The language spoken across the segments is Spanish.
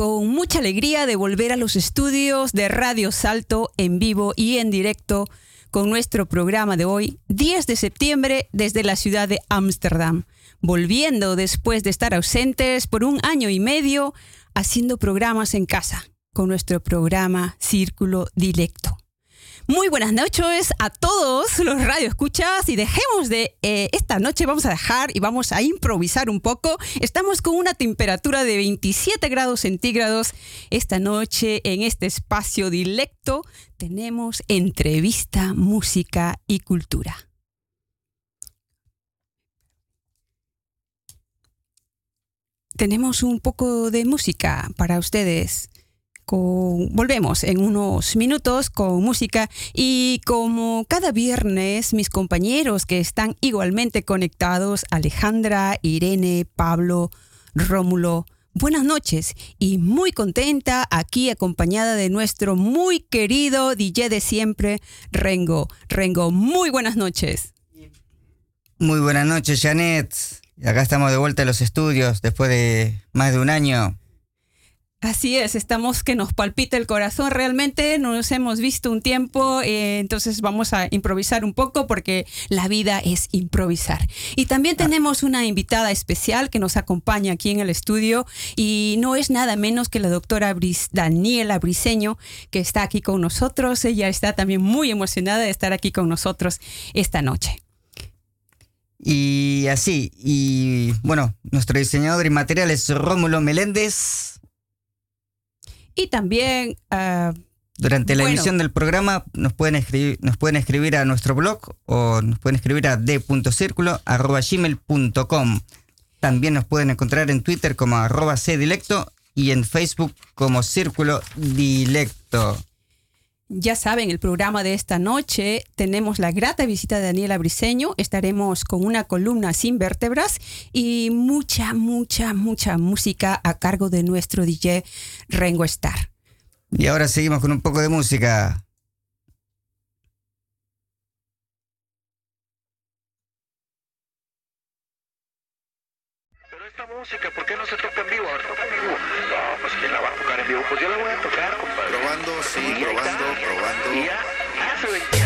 Con mucha alegría de volver a los estudios de Radio Salto en vivo y en directo con nuestro programa de hoy, 10 de septiembre, desde la ciudad de Ámsterdam, volviendo después de estar ausentes por un año y medio haciendo programas en casa con nuestro programa Círculo Dilecto. Muy buenas noches a todos los radioescuchas y dejemos de eh, esta noche vamos a dejar y vamos a improvisar un poco. Estamos con una temperatura de 27 grados centígrados. Esta noche en este espacio dilecto tenemos entrevista, música y cultura. Tenemos un poco de música para ustedes volvemos en unos minutos con música y como cada viernes mis compañeros que están igualmente conectados, Alejandra, Irene, Pablo, Rómulo, buenas noches y muy contenta aquí acompañada de nuestro muy querido DJ de siempre, Rengo. Rengo, muy buenas noches. Muy buenas noches, Janet. Acá estamos de vuelta a los estudios después de más de un año. Así es, estamos que nos palpita el corazón. Realmente nos hemos visto un tiempo, eh, entonces vamos a improvisar un poco porque la vida es improvisar. Y también ah. tenemos una invitada especial que nos acompaña aquí en el estudio y no es nada menos que la doctora Daniela Briseño que está aquí con nosotros. Ella está también muy emocionada de estar aquí con nosotros esta noche. Y así, y bueno, nuestro diseñador y material es Rómulo Meléndez. Y también... Ah, Durante la emisión del programa nos pueden, escribir, nos pueden escribir a nuestro blog o nos pueden escribir a d.circulo.gmail.com. También nos pueden encontrar en Twitter como arroba cdilecto y en Facebook como Círculo Dilecto. Ya saben, el programa de esta noche tenemos la grata visita de Daniela Briseño. Estaremos con una columna sin vértebras y mucha, mucha, mucha música a cargo de nuestro DJ Rengo Star. Y ahora seguimos con un poco de música. Pero esta música, ¿por qué no se toca en vivo? Ahora toca en vivo. No, pues ¿quién la va a tocar en vivo? Pues yo la voy a tocar, compadre. Probando, sí, probando, probando. Ya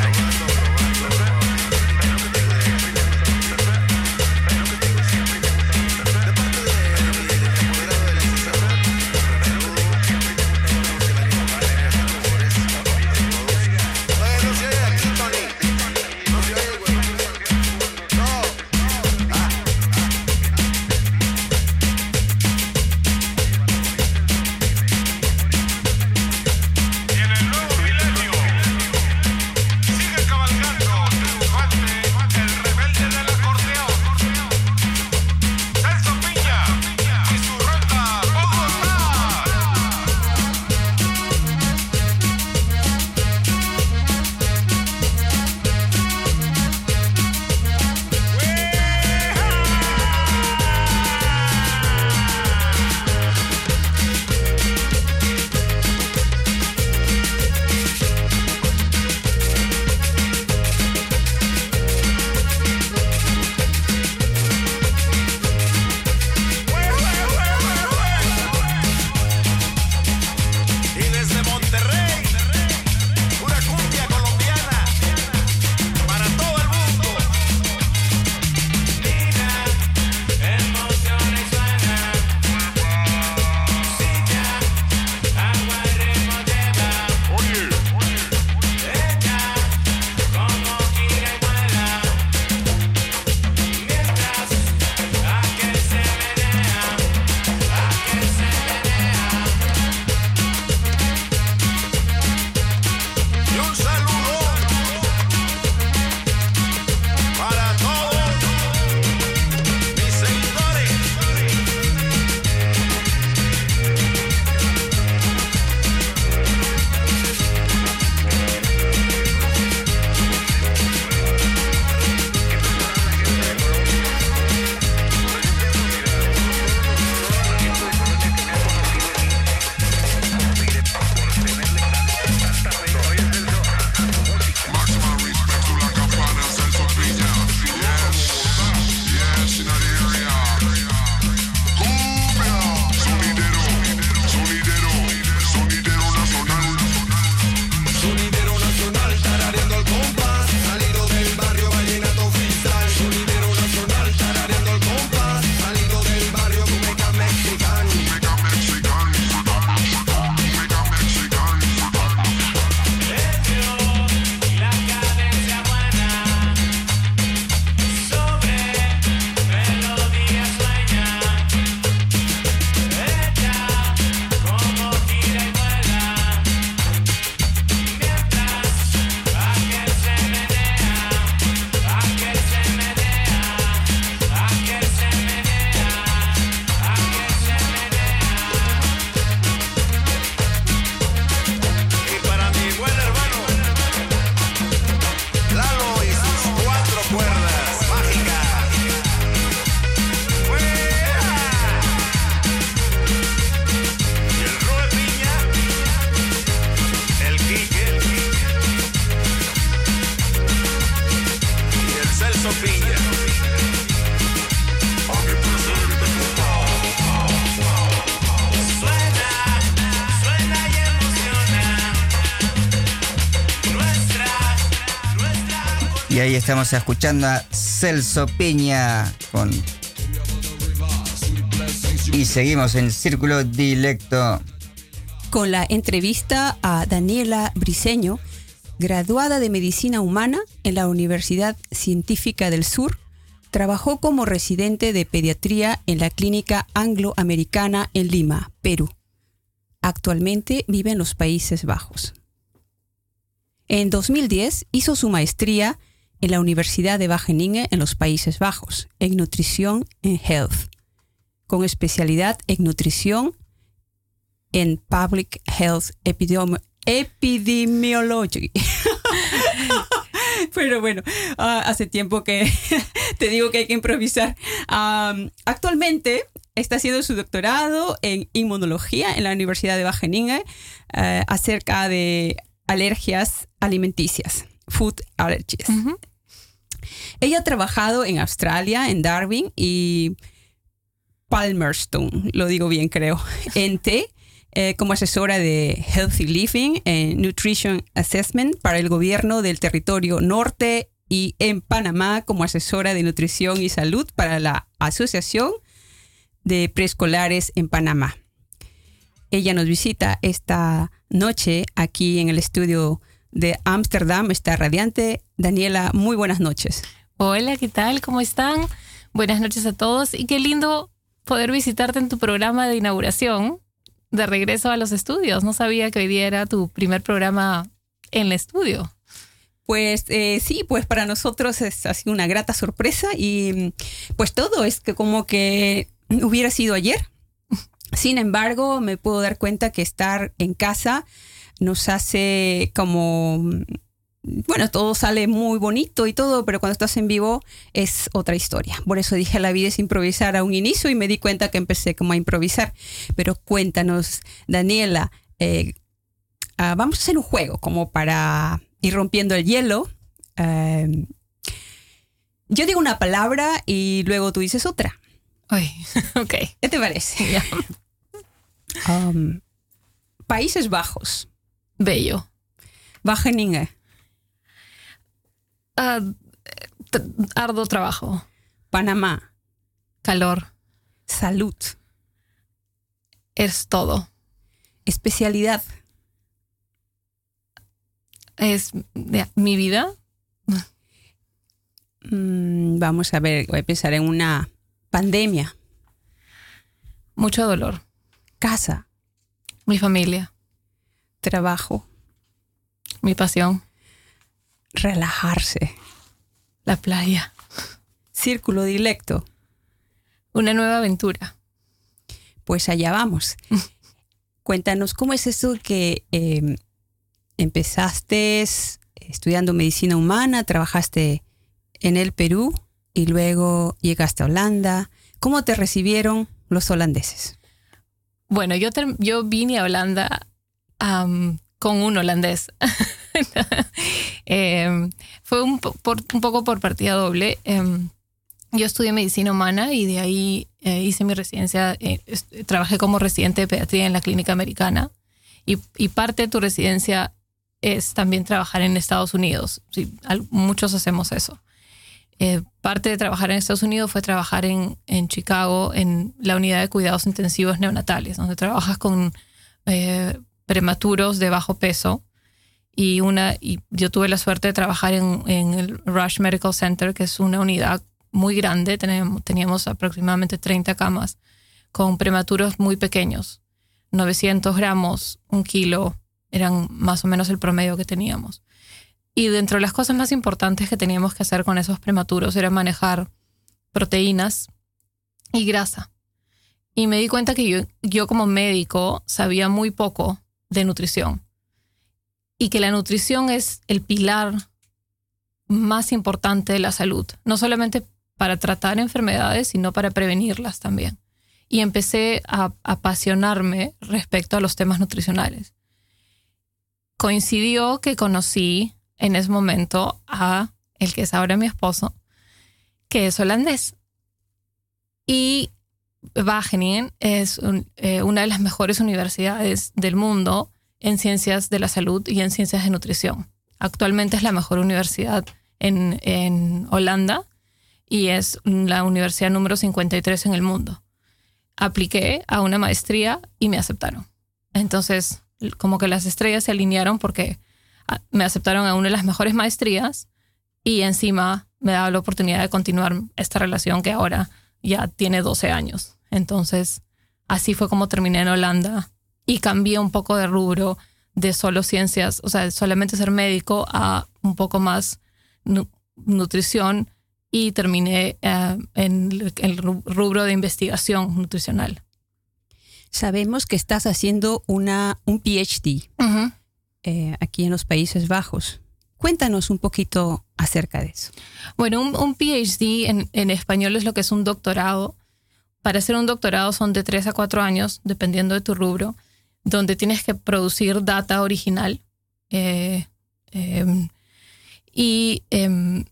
hace 20 años. ahí estamos escuchando a Celso Piña con... Y seguimos en Círculo Dilecto. Con la entrevista a Daniela Briseño, graduada de Medicina Humana en la Universidad Científica del Sur, trabajó como residente de pediatría en la Clínica Angloamericana en Lima, Perú. Actualmente vive en los Países Bajos. En 2010 hizo su maestría en la Universidad de Wageningen en los Países Bajos, en nutrición en health, con especialidad en nutrición en public health epidemi epidemiology. Pero bueno, uh, hace tiempo que te digo que hay que improvisar. Actualmente está haciendo su doctorado en inmunología en la Universidad de Wageningen uh, acerca de alergias alimenticias, food allergies. Ella ha trabajado en Australia, en Darwin y Palmerston, lo digo bien creo, en T, eh, como asesora de Healthy Living en Nutrition Assessment para el gobierno del territorio norte y en Panamá como asesora de nutrición y salud para la Asociación de Preescolares en Panamá. Ella nos visita esta noche aquí en el estudio de Ámsterdam, está radiante. Daniela, muy buenas noches. Hola, ¿qué tal? ¿Cómo están? Buenas noches a todos y qué lindo poder visitarte en tu programa de inauguración de regreso a los estudios. No sabía que hoy día era tu primer programa en el estudio. Pues eh, sí, pues para nosotros es, ha sido una grata sorpresa y pues todo es que como que hubiera sido ayer. Sin embargo, me puedo dar cuenta que estar en casa nos hace como bueno, todo sale muy bonito y todo, pero cuando estás en vivo es otra historia. Por eso dije, la vida es improvisar a un inicio y me di cuenta que empecé como a improvisar. Pero cuéntanos, Daniela, eh, uh, vamos a hacer un juego como para ir rompiendo el hielo. Uh, yo digo una palabra y luego tú dices otra. Uy, ok. ¿Qué te parece? Yeah. Um, Países Bajos. Bello. Wageningen. Uh, arduo trabajo. Panamá. Calor. Salud. Es todo. Especialidad. Es mi vida. Mm, vamos a ver, voy a pensar en una pandemia. Mucho dolor. Casa. Mi familia. Trabajo. Mi pasión. Relajarse. La playa. Círculo dilecto. Una nueva aventura. Pues allá vamos. Cuéntanos, ¿cómo es eso que eh, empezaste estudiando medicina humana, trabajaste en el Perú y luego llegaste a Holanda? ¿Cómo te recibieron los holandeses? Bueno, yo, yo vine a Holanda um, con un holandés. eh, fue un, por, un, poco por partida doble. Eh, yo estudié medicina humana y de ahí eh, hice mi residencia, eh, trabajé como residente de pediatría en la clínica americana y, y, parte de tu residencia es también trabajar en Estados Unidos. Sí, muchos hacemos eso. Eh, parte de trabajar en Estados Unidos fue trabajar en, en, Chicago en la unidad de cuidados intensivos neonatales, donde trabajas con eh, prematuros de bajo peso. Y, una, y yo tuve la suerte de trabajar en, en el Rush Medical Center, que es una unidad muy grande, teníamos, teníamos aproximadamente 30 camas, con prematuros muy pequeños, 900 gramos, un kilo, eran más o menos el promedio que teníamos. Y dentro de las cosas más importantes que teníamos que hacer con esos prematuros era manejar proteínas y grasa. Y me di cuenta que yo, yo como médico sabía muy poco de nutrición. Y que la nutrición es el pilar más importante de la salud. No solamente para tratar enfermedades, sino para prevenirlas también. Y empecé a apasionarme respecto a los temas nutricionales. Coincidió que conocí en ese momento a el que es ahora mi esposo, que es holandés. Y Wageningen es eh, una de las mejores universidades del mundo en ciencias de la salud y en ciencias de nutrición. Actualmente es la mejor universidad en, en Holanda y es la universidad número 53 en el mundo. Apliqué a una maestría y me aceptaron. Entonces, como que las estrellas se alinearon porque ah, me aceptaron a una de las mejores maestrías y encima me daba la oportunidad de continuar esta relación que ahora ya tiene 12 años. Entonces, así fue como terminé en Holanda y cambié un poco de rubro de solo ciencias, o sea, solamente ser médico a un poco más nutrición y terminé eh, en el rubro de investigación nutricional. Sabemos que estás haciendo una, un PhD eh, aquí en los Países Bajos. Cuéntanos un poquito acerca de eso. Bueno, un, PhD en, en, español es lo que es un doctorado. Para hacer un doctorado son de tres a cuatro años, dependiendo de tu rubro, donde tienes que producir data original. Eh, em, y em,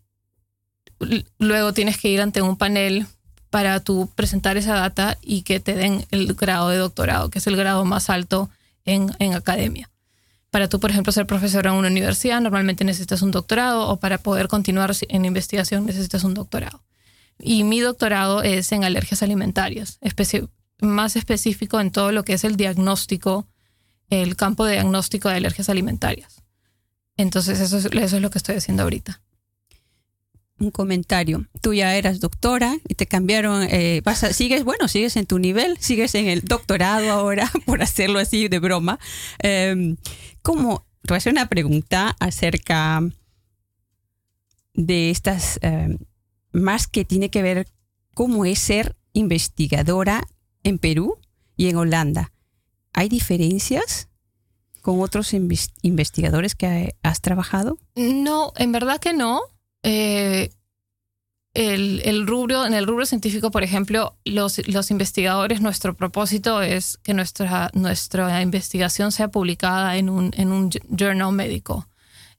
luego tienes que ir ante un panel para tú presentar esa data y que te den el grado de doctorado, que es el grado más alto en, en academia. Para tú, por ejemplo, ser profesor en una universidad, normalmente necesitas un doctorado o para poder continuar en investigación necesitas un doctorado. Y mi doctorado es en alergias alimentarias, más específico en todo lo que es el diagnóstico, el campo de diagnóstico de alergias alimentarias. Entonces, eso es, eso es lo que estoy haciendo ahorita un comentario. Tú ya eras doctora y te cambiaron, eh, vas sigues, bueno, sigues en tu nivel, sigues en el doctorado ahora, por hacerlo así de broma. Eh, ¿Cómo? Te voy a hacer una pregunta acerca de estas, em, más que tiene que ver cómo es ser investigadora en Perú y en Holanda. ¿Hay diferencias con otros investigadores que has trabajado? No, en verdad que no. Eh, el, rubro, en el rubro científico, por ejemplo, los, los, investigadores, nuestro propósito es que nuestra, nuestra investigación sea publicada en un, en un journal médico.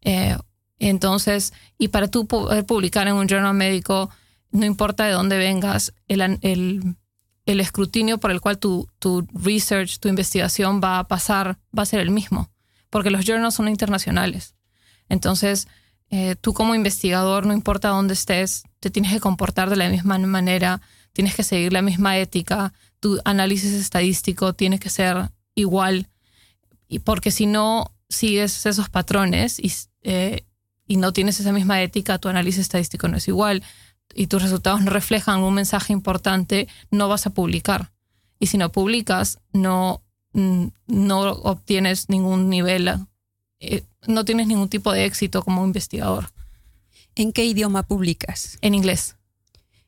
Eh, entonces, y para tú poder publicar en un journal médico, no importa de dónde vengas, el, el, el escrutinio por el cual tu, tu research, tu investigación va a pasar, va a ser el mismo, porque los journals son internacionales. Entonces, eh, tú como investigador, no importa dónde estés, te tienes que comportar de la misma manera, tienes que seguir la misma ética, tu análisis estadístico tiene que ser igual, y porque si no sigues esos patrones y, eh, y no tienes esa misma ética, tu análisis estadístico no es igual y tus resultados no reflejan un mensaje importante, no vas a publicar. Y si no publicas, no, mm, no obtienes ningún nivel eh, no tienes ningún tipo de éxito como investigador. ¿En qué idioma publicas? En inglés.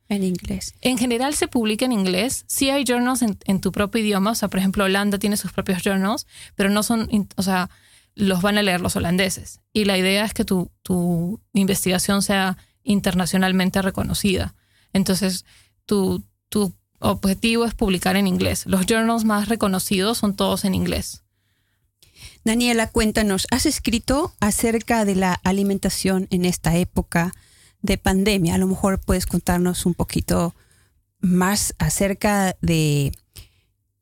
En inglés. En general se publica en inglés. Sí hay journals en, tu propio idioma. O sea, por ejemplo, Holanda tiene sus propios journals, pero no son, o sea, los van a leer los holandeses. Y la idea es que tu, tu investigación sea internacionalmente reconocida. Entonces, tu, tu objetivo es publicar en inglés. Los journals más reconocidos son todos en inglés. Daniela, cuéntanos, has escrito acerca de la alimentación en esta época de pandemia. A lo mejor puedes contarnos un poquito más acerca de,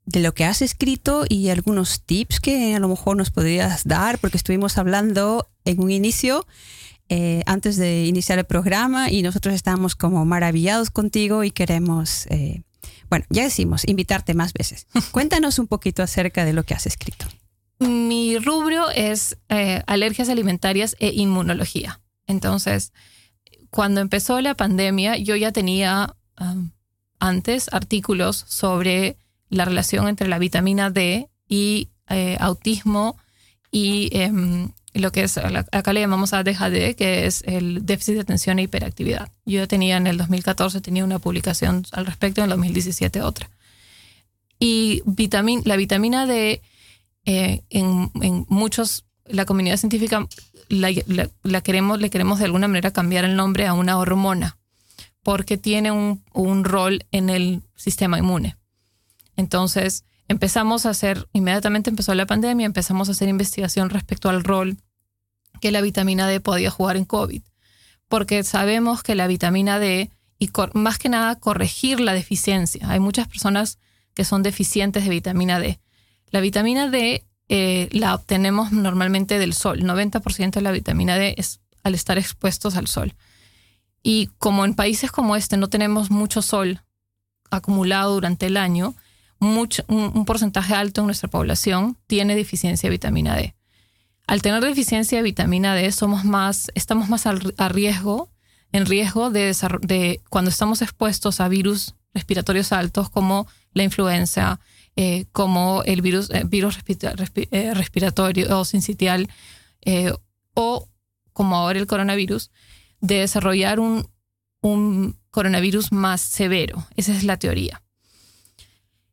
de lo que has escrito y algunos tips que a lo mejor nos podrías dar, porque estuvimos hablando en un inicio, eh, antes de iniciar el programa, y nosotros estamos como maravillados contigo y queremos, eh, bueno, ya decimos, invitarte más veces. Cuéntanos un poquito acerca de lo que has escrito. Mi rubro es eh, alergias alimentarias e inmunología. Entonces, cuando empezó la pandemia, yo ya tenía um, antes artículos sobre la relación entre la vitamina D y autismo y em, lo que es, acá le llamamos ADHD, que es el déficit de atención e hiperactividad. Yo tenía en el 2014, tenía una publicación al respecto, en el 2017 otra. Y la vitamina D eh, en, muchos, la comunidad científica la, queremos, le queremos de alguna manera cambiar el nombre a una hormona, porque tiene un, un rol en el sistema inmune. Entonces, empezamos a hacer, inmediatamente empezó la pandemia, empezamos a hacer investigación respecto al rol que la vitamina D podía jugar en COVID, porque sabemos que la vitamina D, y más que nada corregir la deficiencia, hay muchas personas que son deficientes de vitamina D. La vitamina D eh, la obtenemos normalmente del sol. 90% de la vitamina D es al estar expuestos al sol. Y como en países como este no tenemos mucho sol acumulado durante el año, un porcentaje alto en nuestra población tiene deficiencia de vitamina D. Al tener deficiencia de vitamina D, somos más, estamos más a riesgo, en riesgo de, cuando estamos expuestos a virus respiratorios altos como la influenza, eh, como el virus, eh, virus eh, respiratorio o sincitial, o como ahora el coronavirus, de desarrollar un, un coronavirus más severo. Esa es la teoría.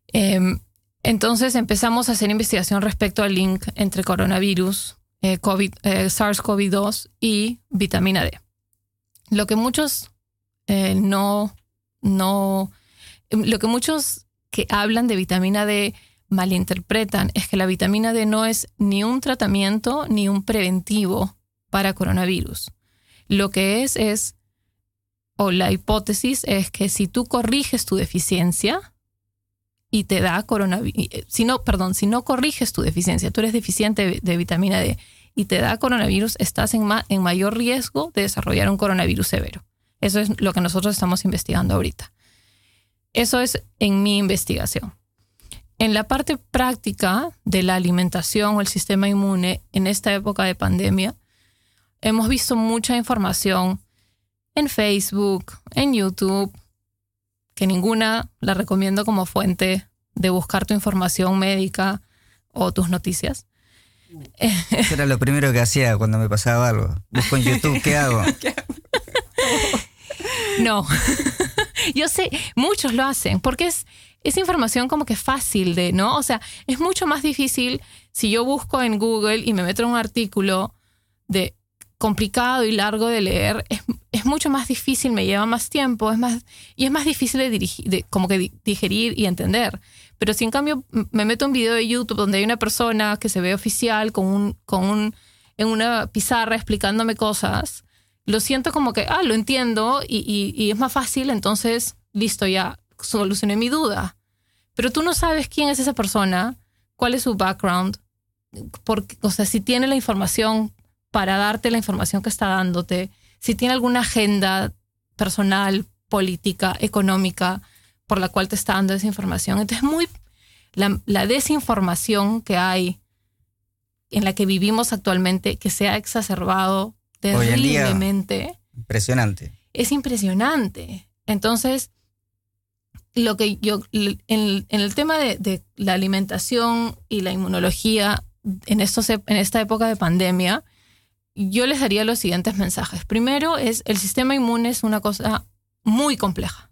Em, entonces empezamos a hacer investigación respecto al link entre coronavirus, eh, COVID, eh, SARS-CoV-2 y vitamina D. Lo que muchos eh, no, no, lo que muchos que hablan de vitamina D malinterpretan es que la vitamina D no es ni un tratamiento ni un preventivo para coronavirus. Lo que es es, o la hipótesis es que si tú corriges tu deficiencia y te da coronavirus, si no, perdón, si no corriges tu deficiencia, tú eres deficiente de, vitamina D y te da coronavirus, estás en, en mayor riesgo de desarrollar un coronavirus severo. Eso es lo que nosotros estamos investigando ahorita. Eso es en mi investigación. En la parte práctica de la alimentación o el sistema inmune en esta época de pandemia, hemos visto mucha información en Facebook, en YouTube, que ninguna la recomiendo como fuente de buscar tu información médica o tus noticias. Eso era lo primero que hacía cuando me pasaba algo. Busco en YouTube, ¿qué hago? No. Yo sé, muchos lo hacen porque es, es información como que fácil de, ¿no? O sea, es mucho más difícil si yo busco en Google y me meto en un artículo de complicado y largo de leer, es, es mucho más difícil, me lleva más tiempo, es más, y es más difícil de, dirigir, de como que di- digerir y entender. Pero si en cambio me meto un video de YouTube donde hay una persona que se ve oficial con un, con un, en una pizarra explicándome cosas, lo siento como que, ah, lo entiendo y, y- y es más fácil, entonces, listo, ya solucioné mi duda. Pero tú no sabes quién es esa persona, cuál es su background, porque, o sea, si tiene la información para darte la información que está dándote, si tiene alguna agenda personal, política, económica, por la cual te está dando esa información. Entonces, muy la, la desinformación que hay en la que vivimos actualmente, que se ha exacerbado terriblemente, Impresionante. es impresionante. Entonces, lo que yo, en, en el tema de, de la alimentación y la inmunología en, estos, en esta época de pandemia, yo les daría los siguientes mensajes. Primero es, el sistema inmune es una cosa muy compleja.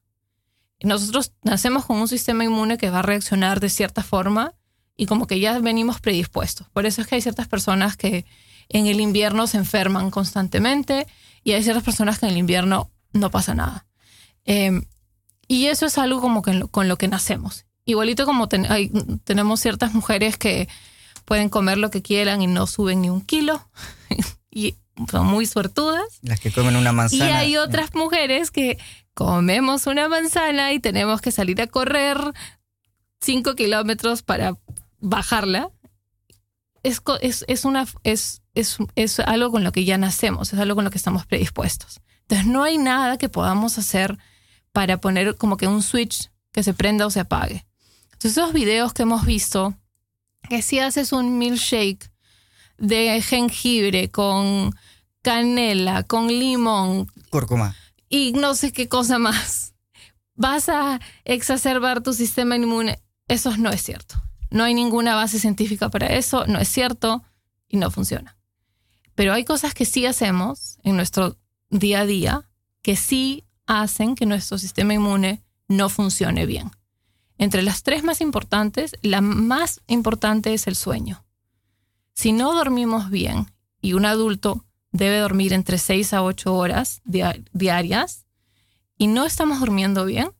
Nosotros nacemos con un sistema inmune que va a reaccionar de cierta forma y como que ya venimos predispuestos. Por eso es que hay ciertas personas que en el invierno se enferman constantemente y hay ciertas personas que en el invierno no pasa nada. Eh, y eso es algo como que con lo que nacemos. Igualito como tenemos ciertas mujeres que pueden comer lo que quieran y no suben ni un kilo y son muy suertudas. Las que comen una Y manzana. hay otras mujeres que comemos una manzana y tenemos que salir a correr cinco kilómetros para bajarla. Es, es, es, una, es, es, es algo con lo que ya nacemos, es algo con lo que estamos predispuestos. Entonces no hay nada que podamos hacer para poner como que un switch que se prenda o se apague. Entonces esos videos que hemos visto, que si haces un milkshake de jengibre con canela, con limón, Cúrcuma. y no sé qué cosa más. Vas a exacerbar tu sistema inmune. Eso no es cierto. No hay ninguna base científica para eso, no es cierto y no funciona. Pero hay cosas que sí hacemos en nuestro día a día que sí hacen que nuestro sistema inmune no funcione bien. Entre las tres más importantes, la más importante es el sueño. Si no dormimos bien, y un adulto debe dormir entre 6 a 8 horas dia- diarias, y no estamos durmiendo bien,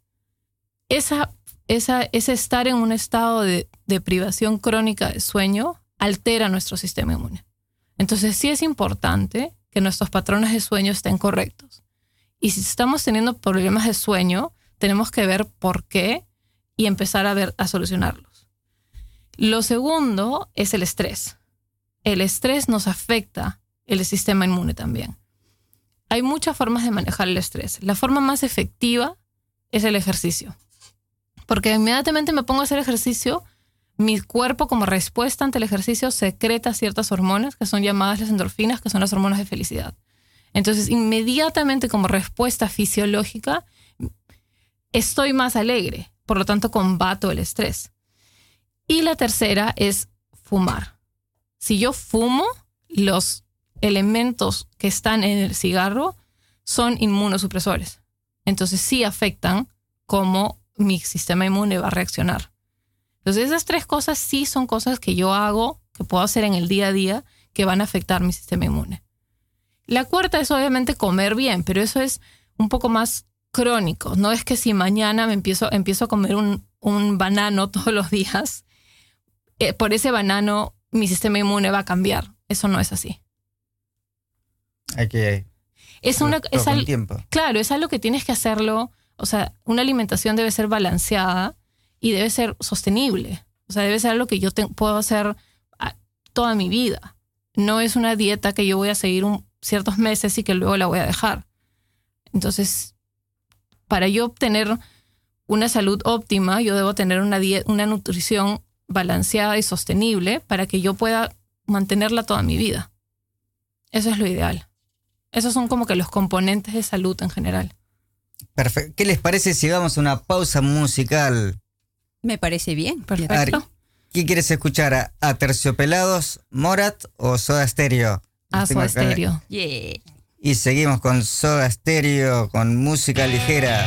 esa, esa, ese estar en un estado de, de privación crónica de sueño altera nuestro sistema inmune. Entonces sí es importante que nuestros patrones de sueño estén correctos. Y si estamos teniendo problemas de sueño, tenemos que ver por qué y empezar a ver a solucionarlos. Lo segundo es el estrés. El estrés nos afecta el sistema inmune también. hay muchas formas de manejar el estrés. La forma más efectiva es el ejercicio. Porque inmediatamente me pongo a hacer ejercicio, mi cuerpo como respuesta ante el ejercicio secreta ciertas hormonas que son llamadas las endorfinas, que son las hormonas de felicidad. Entonces, inmediatamente como respuesta fisiológica, estoy más alegre, por lo tanto combato el estrés. Y la tercera es fumar. Si yo fumo, los elementos que están en el cigarro son inmunosupresores. Entonces sí afectan cómo mi sistema inmune va a reaccionar. Entonces esas tres cosas sí son cosas que yo hago, que puedo hacer en el día a día, que van a afectar mi sistema inmune. La cuarta es obviamente comer bien, pero eso es un poco más crónico. No es que si mañana me empiezo, empiezo a comer un, banano todos los días, eh, por ese banano mi sistema inmune va a cambiar. Eso no es así. Hay que... Es una, es tiempo. Claro, es algo que tienes que hacerlo. O sea, una alimentación debe ser balanceada y debe ser sostenible. O sea, debe ser algo que yo puedo hacer ah, toda mi vida. No es una dieta que yo voy a seguir ciertos meses y que luego la voy a dejar. Entonces, para yo obtener una salud óptima, yo debo tener una, una nutrición balanceada y sostenible para que yo pueda mantenerla toda mi vida. Eso es lo ideal. Esos son como que los componentes de salud en general. Perfecto. ¿Qué les parece si vamos a una pausa musical? Me parece bien. Perfecto. ¿Qué quieres escuchar? ¿A, Terciopelados, Morat o Soda Stereo? A Soda Stereo. Y seguimos con Soda Stereo, con música ligera.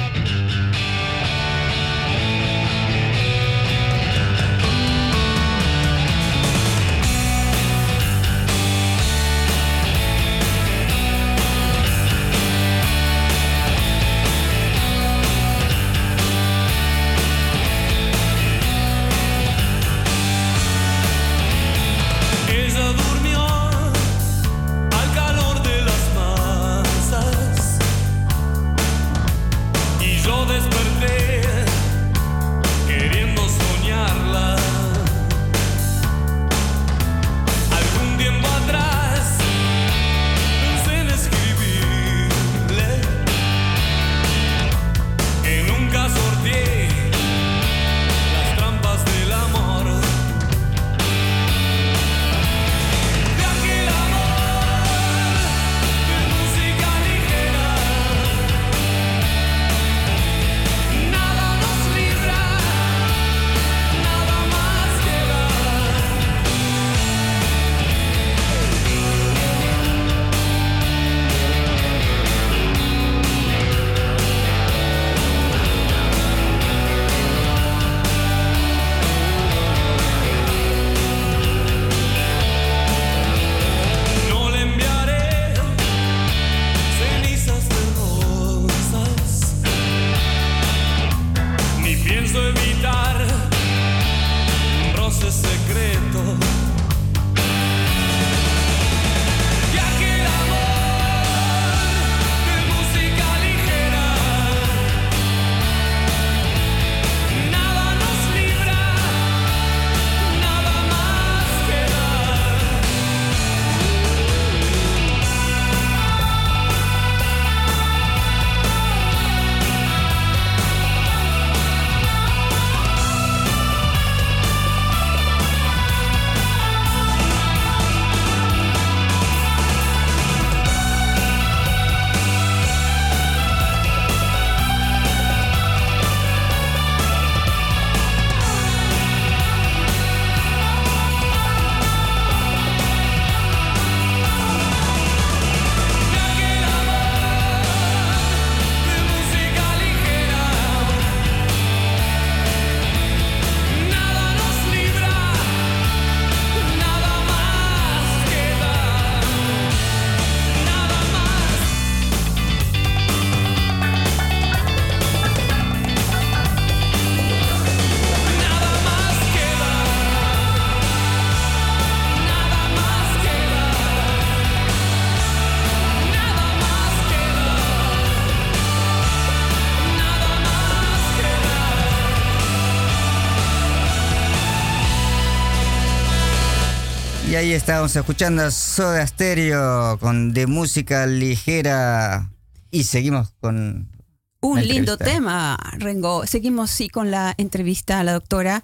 Ahí estábamos escuchando a Soda Stereo con de música ligera. Y seguimos con. Un lindo tema, Rengo. Seguimos sí con la entrevista a la doctora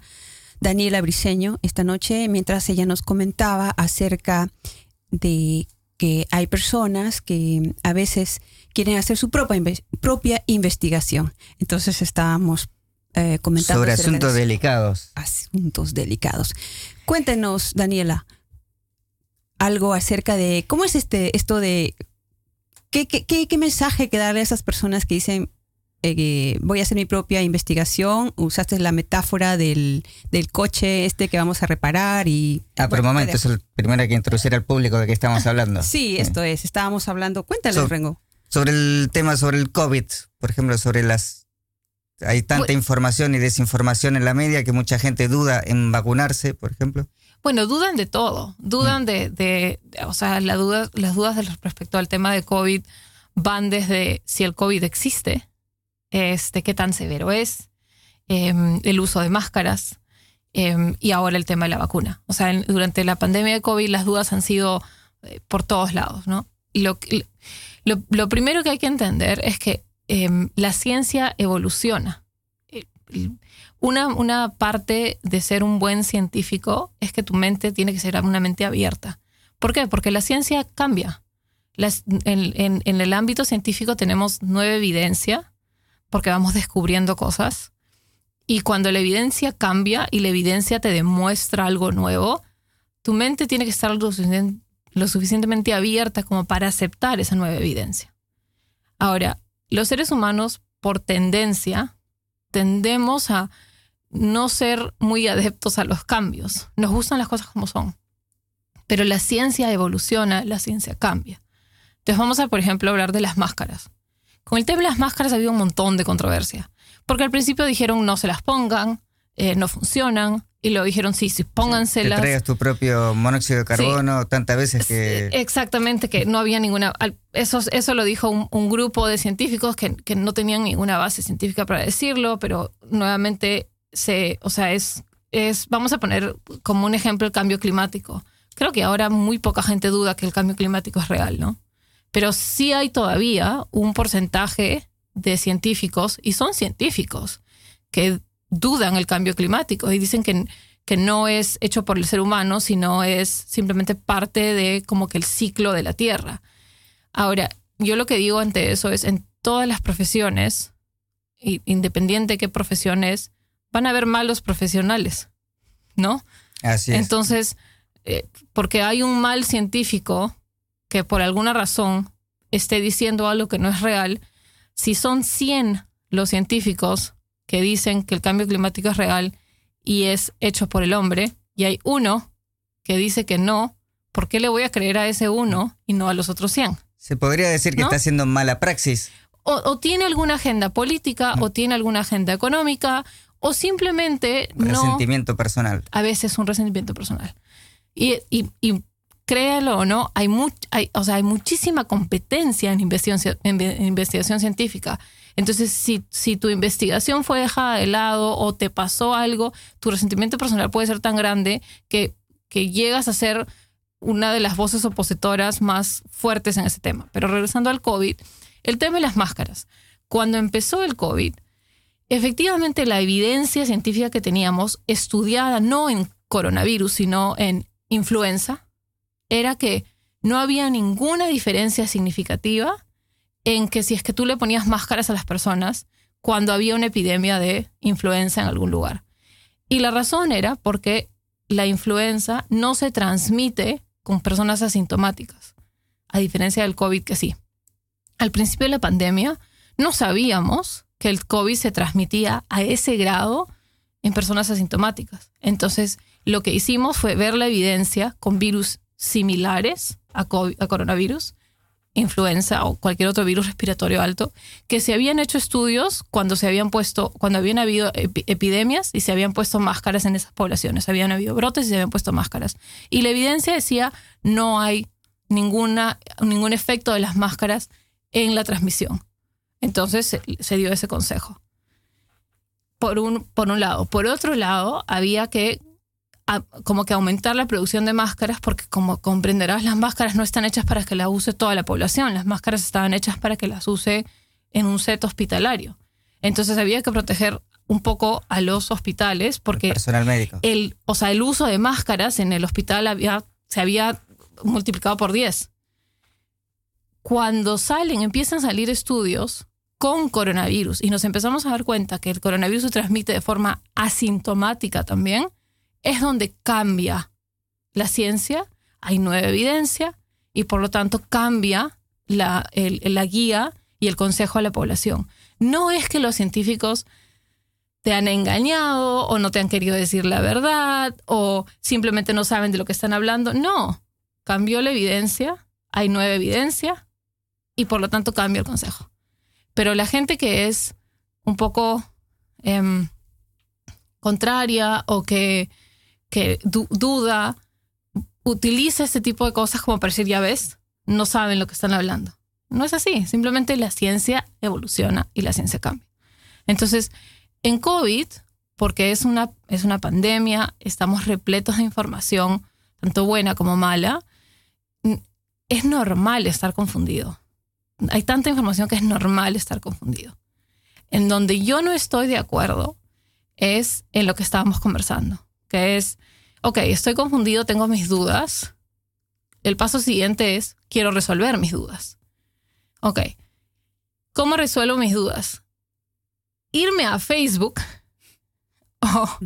Daniela Briceño esta noche, mientras ella nos comentaba acerca de que hay personas que a veces quieren hacer su propia, inve- propia investigación. Entonces estábamos eh, comentando Sobre asuntos delicados. asuntos delicados. Cuéntenos, Daniela, algo acerca de cómo es este esto de qué, qué, qué- qué mensaje que darle a esas personas que dicen eh, que voy a hacer mi propia investigación. Usaste la metáfora del, del coche este que vamos a reparar y. Ah, pero un Bueno, momento, es el primero que introducir al público de qué estamos hablando. Sí, esto es. Estábamos hablando. Cuéntale, So- Rengo. Sobre el tema sobre el COVID, por ejemplo, sobre las... Hay tanta Bu- información y desinformación en la media que mucha gente duda en vacunarse, por ejemplo. Bueno, dudan de todo. Dudan de, de- de- o sea, la duda, las dudas de- respecto al tema de COVID van desde si el COVID existe, este, qué tan severo es, em, el uso de máscaras em, y ahora el tema de la vacuna. O sea, en- durante la pandemia de COVID las dudas han sido eh, por todos lados, ¿no? Y lo, lo primero que hay que entender es que em, la ciencia evoluciona. Una, una parte de ser un buen científico es que tu mente tiene que ser una mente abierta. ¿Por qué? Porque la ciencia cambia. En, el ámbito científico tenemos nueva evidencia, porque vamos descubriendo cosas. Y cuando la evidencia cambia y la evidencia te demuestra algo nuevo, tu mente tiene que estar lo suficientemente abierta como para aceptar esa nueva evidencia. Ahora, los seres humanos, por tendencia, tendemos a no ser muy adeptos a los cambios. Nos gustan las cosas como son. Pero la ciencia evoluciona, la ciencia cambia. Entonces vamos a, por ejemplo, hablar de las máscaras. Con el tema de las máscaras había un montón de controversia. Porque al principio dijeron no se las pongan, eh, no funcionan. Y luego dijeron sí, sí, Te pónganselas. traigas tu propio monóxido de carbono tantas veces que... Exactamente, que no había ninguna. Eso, eso lo dijo un, un grupo de científicos que, que no tenían ninguna base científica para decirlo, pero nuevamente se. O sea, es, es. Vamos a poner como un ejemplo el cambio climático. Creo que ahora muy poca gente duda que el cambio climático es real, ¿no? Pero sí hay todavía un porcentaje de científicos, y son científicos, que dudan el cambio climático y dicen que, que no es hecho por el ser humano, sino es simplemente parte de como que el ciclo de la Tierra. Ahora, yo lo que digo ante eso es, en todas las profesiones, independiente de qué profesión es, van a haber malos profesionales, ¿no? Así es. Entonces, eh, porque hay un mal científico que por alguna razón esté diciendo algo que no es real, si son 100 los científicos que dicen que el cambio climático es real y es hecho por el hombre, y hay uno que dice que no, ¿por qué le voy a creer a ese uno y no a los otros 100? Se podría decir que ¿No? está haciendo mala praxis. o, o tiene alguna agenda política, o tiene alguna agenda económica, o simplemente no Resentimiento personal. a veces un resentimiento personal. Y, y, y créalo o no, hay, much, hay, o sea, hay muchísima competencia en investigación, en investigación científica. Entonces, si, si tu investigación fue dejada de lado o te pasó algo, tu resentimiento personal puede ser tan grande que, que llegas a ser una de las voces opositoras más fuertes en ese tema. Pero regresando al COVID, el tema de las máscaras. Cuando empezó el COVID, efectivamente la evidencia científica que teníamos estudiada no en coronavirus, sino en influenza, era que no había ninguna diferencia significativa en que si es que tú le ponías máscaras a las personas cuando había una epidemia de influenza en algún lugar. Y la razón era porque la influenza no se transmite con personas asintomáticas, a diferencia del COVID que sí. Al principio de la pandemia no sabíamos que el COVID se transmitía a ese grado en personas asintomáticas. Entonces, lo que hicimos fue ver la evidencia con virus similares a, a coronavirus, influenza o cualquier otro virus respiratorio alto, que se habían hecho estudios cuando se habían puesto, cuando habían habido epi- epidemias y se habían puesto máscaras en esas poblaciones, habían habido brotes y se habían puesto máscaras. Y la evidencia decía no hay ninguna, ningún efecto de las máscaras en la transmisión. Entonces se, se dio ese consejo. Por un, por un lado. Por otro lado, había que a- como que aumentar la producción de máscaras porque como comprenderás, las máscaras no están hechas para que las use toda la población, las máscaras estaban hechas para que las use en un set hospitalario. Entonces había que proteger un poco a los hospitales porque Personal médico. el, o sea, el uso de máscaras en el hospital había, se había multiplicado por 10. Cuando salen, empiezan a salir estudios con coronavirus y nos empezamos a dar cuenta que el coronavirus se transmite de forma asintomática también, es donde cambia la ciencia, hay nueva evidencia y por lo tanto cambia la, la guía y el consejo a la población. No es que los científicos te han engañado o no te han querido decir la verdad o simplemente no saben de lo que están hablando. No, cambió la evidencia, hay nueva evidencia y por lo tanto cambia el consejo. Pero la gente que es un poco em, contraria o que, que du- duda, utiliza este tipo de cosas como para decir, ya ves, no saben lo que están hablando. No es así, simplemente la ciencia evoluciona y la ciencia cambia. Entonces, en COVID, porque es una, es una pandemia, estamos repletos de información, tanto buena como mala, es normal estar confundido. Hay tanta información que es normal estar confundido. En donde yo no estoy de acuerdo es en lo que estábamos conversando, que es, ok, estoy confundido, tengo mis dudas. El paso siguiente es, quiero resolver mis dudas. Ok, ¿cómo resuelvo mis dudas? Irme a Facebook oh,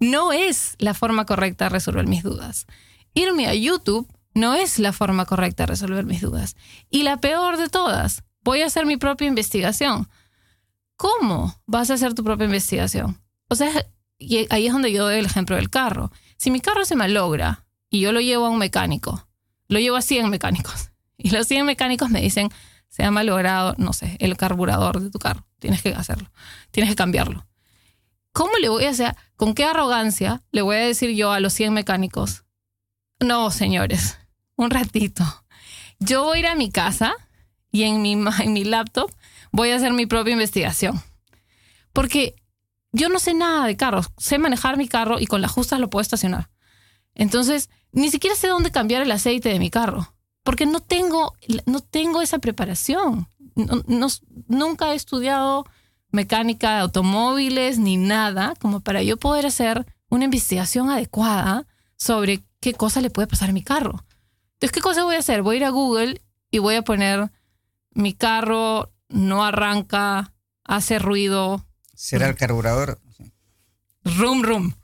no es la forma correcta de resolver mis dudas. Irme a YouTube no es la forma correcta de resolver mis dudas. Y la peor de todas, voy a hacer mi propia investigación. ¿Cómo vas a hacer tu propia investigación? O sea, y ahí es donde yo doy el ejemplo del carro. Si mi carro se malogra y yo lo llevo a un mecánico, lo llevo a 100 mecánicos, y los 100 mecánicos me dicen, se ha malogrado, no sé, el carburador de tu carro, tienes que hacerlo, tienes que cambiarlo. ¿Cómo le voy a hacer, con qué arrogancia le voy a decir yo a los 100 mecánicos? No, señores, un ratito. Yo voy a ir a mi casa y en mi, en mi laptop voy a hacer mi propia investigación. Porque yo no sé nada de carros. Sé manejar mi carro y con las justas lo puedo estacionar. Entonces, ni siquiera sé dónde cambiar el aceite de mi carro. Porque no tengo, no tengo esa preparación. No- nunca he estudiado mecánica de automóviles ni nada como para yo poder hacer una investigación adecuada sobre qué cosa le puede pasar a mi carro. Entonces, ¿qué cosa voy a hacer? Voy a ir a Google y voy a poner mi carro no arranca, hace ruido, ¿Será el carburador? Room Room.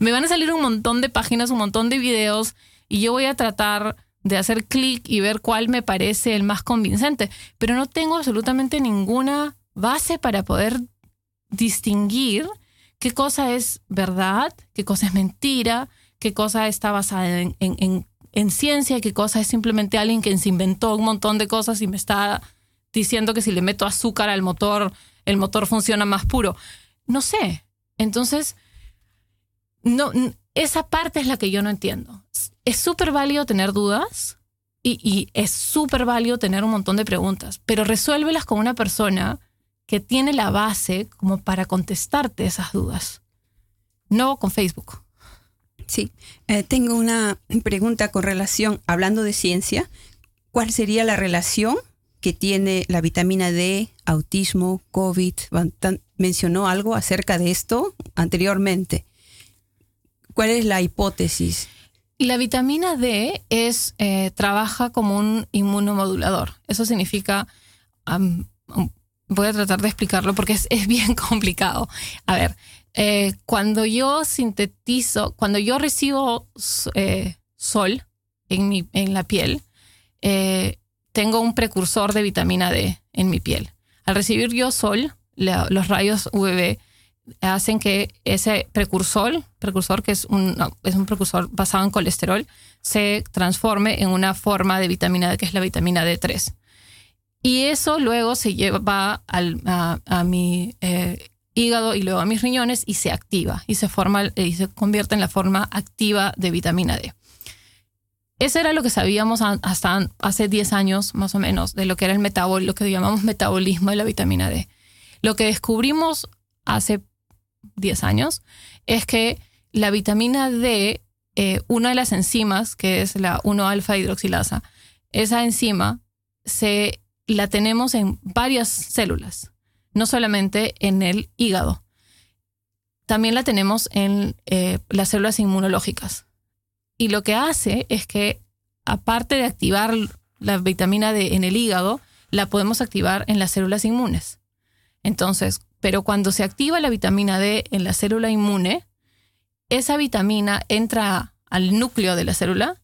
Me van a salir un montón de páginas, un montón de videos y yo voy a tratar de hacer clic y ver cuál me parece el más convincente, pero no tengo absolutamente ninguna base para poder distinguir qué cosa es verdad, qué cosa es mentira, qué cosa está basada en, en- en- en ciencia, qué cosa es simplemente alguien que se inventó un montón de cosas y me está diciendo que si le meto azúcar al motor, el motor funciona más puro. No sé. Entonces, no, esa parte es la que yo no entiendo. Es súper válido tener dudas y, y es súper válido tener un montón de preguntas, pero resuélvelas con una persona que tiene la base como para contestarte esas dudas. No con Facebook. Sí, Eh, tengo una pregunta con relación, hablando de ciencia, ¿cuál sería la relación que tiene la vitamina D, autismo, COVID? ¿Mencionó algo acerca de esto anteriormente? ¿Cuál es la hipótesis? La vitamina D es, eh, trabaja como un inmunomodulador. Eso significa, voy a tratar de explicarlo porque es, es bien complicado. A ver, eh, cuando yo sintetizo, cuando yo recibo eh, sol en, mi, en la piel, eh, tengo un precursor de vitamina D en mi piel. Al recibir yo sol, los rayos UVB hacen que ese precursor, precursor que es un, es un precursor basado en colesterol, se transforme en una forma de vitamina D que es la vitamina D3. Y eso luego se lleva al- a, a mi eh, hígado y luego a mis riñones y se activa y se forma y se convierte en la forma activa de vitamina D. Eso era lo que sabíamos hasta hace 10 años más o menos de lo que era el metabol, lo que llamamos metabolismo de la vitamina D. Lo que descubrimos hace 10 años es que la vitamina D, eh, una de las enzimas, que es la 1-alfa hidroxilasa, esa enzima se, la tenemos en varias células, no solamente en el hígado. También la tenemos en eh, las células inmunológicas. Y lo que hace es que, aparte de activar la vitamina D en el hígado, la podemos activar en las células inmunes. Entonces, pero cuando se activa la vitamina D en la célula inmune, esa vitamina entra al núcleo de la célula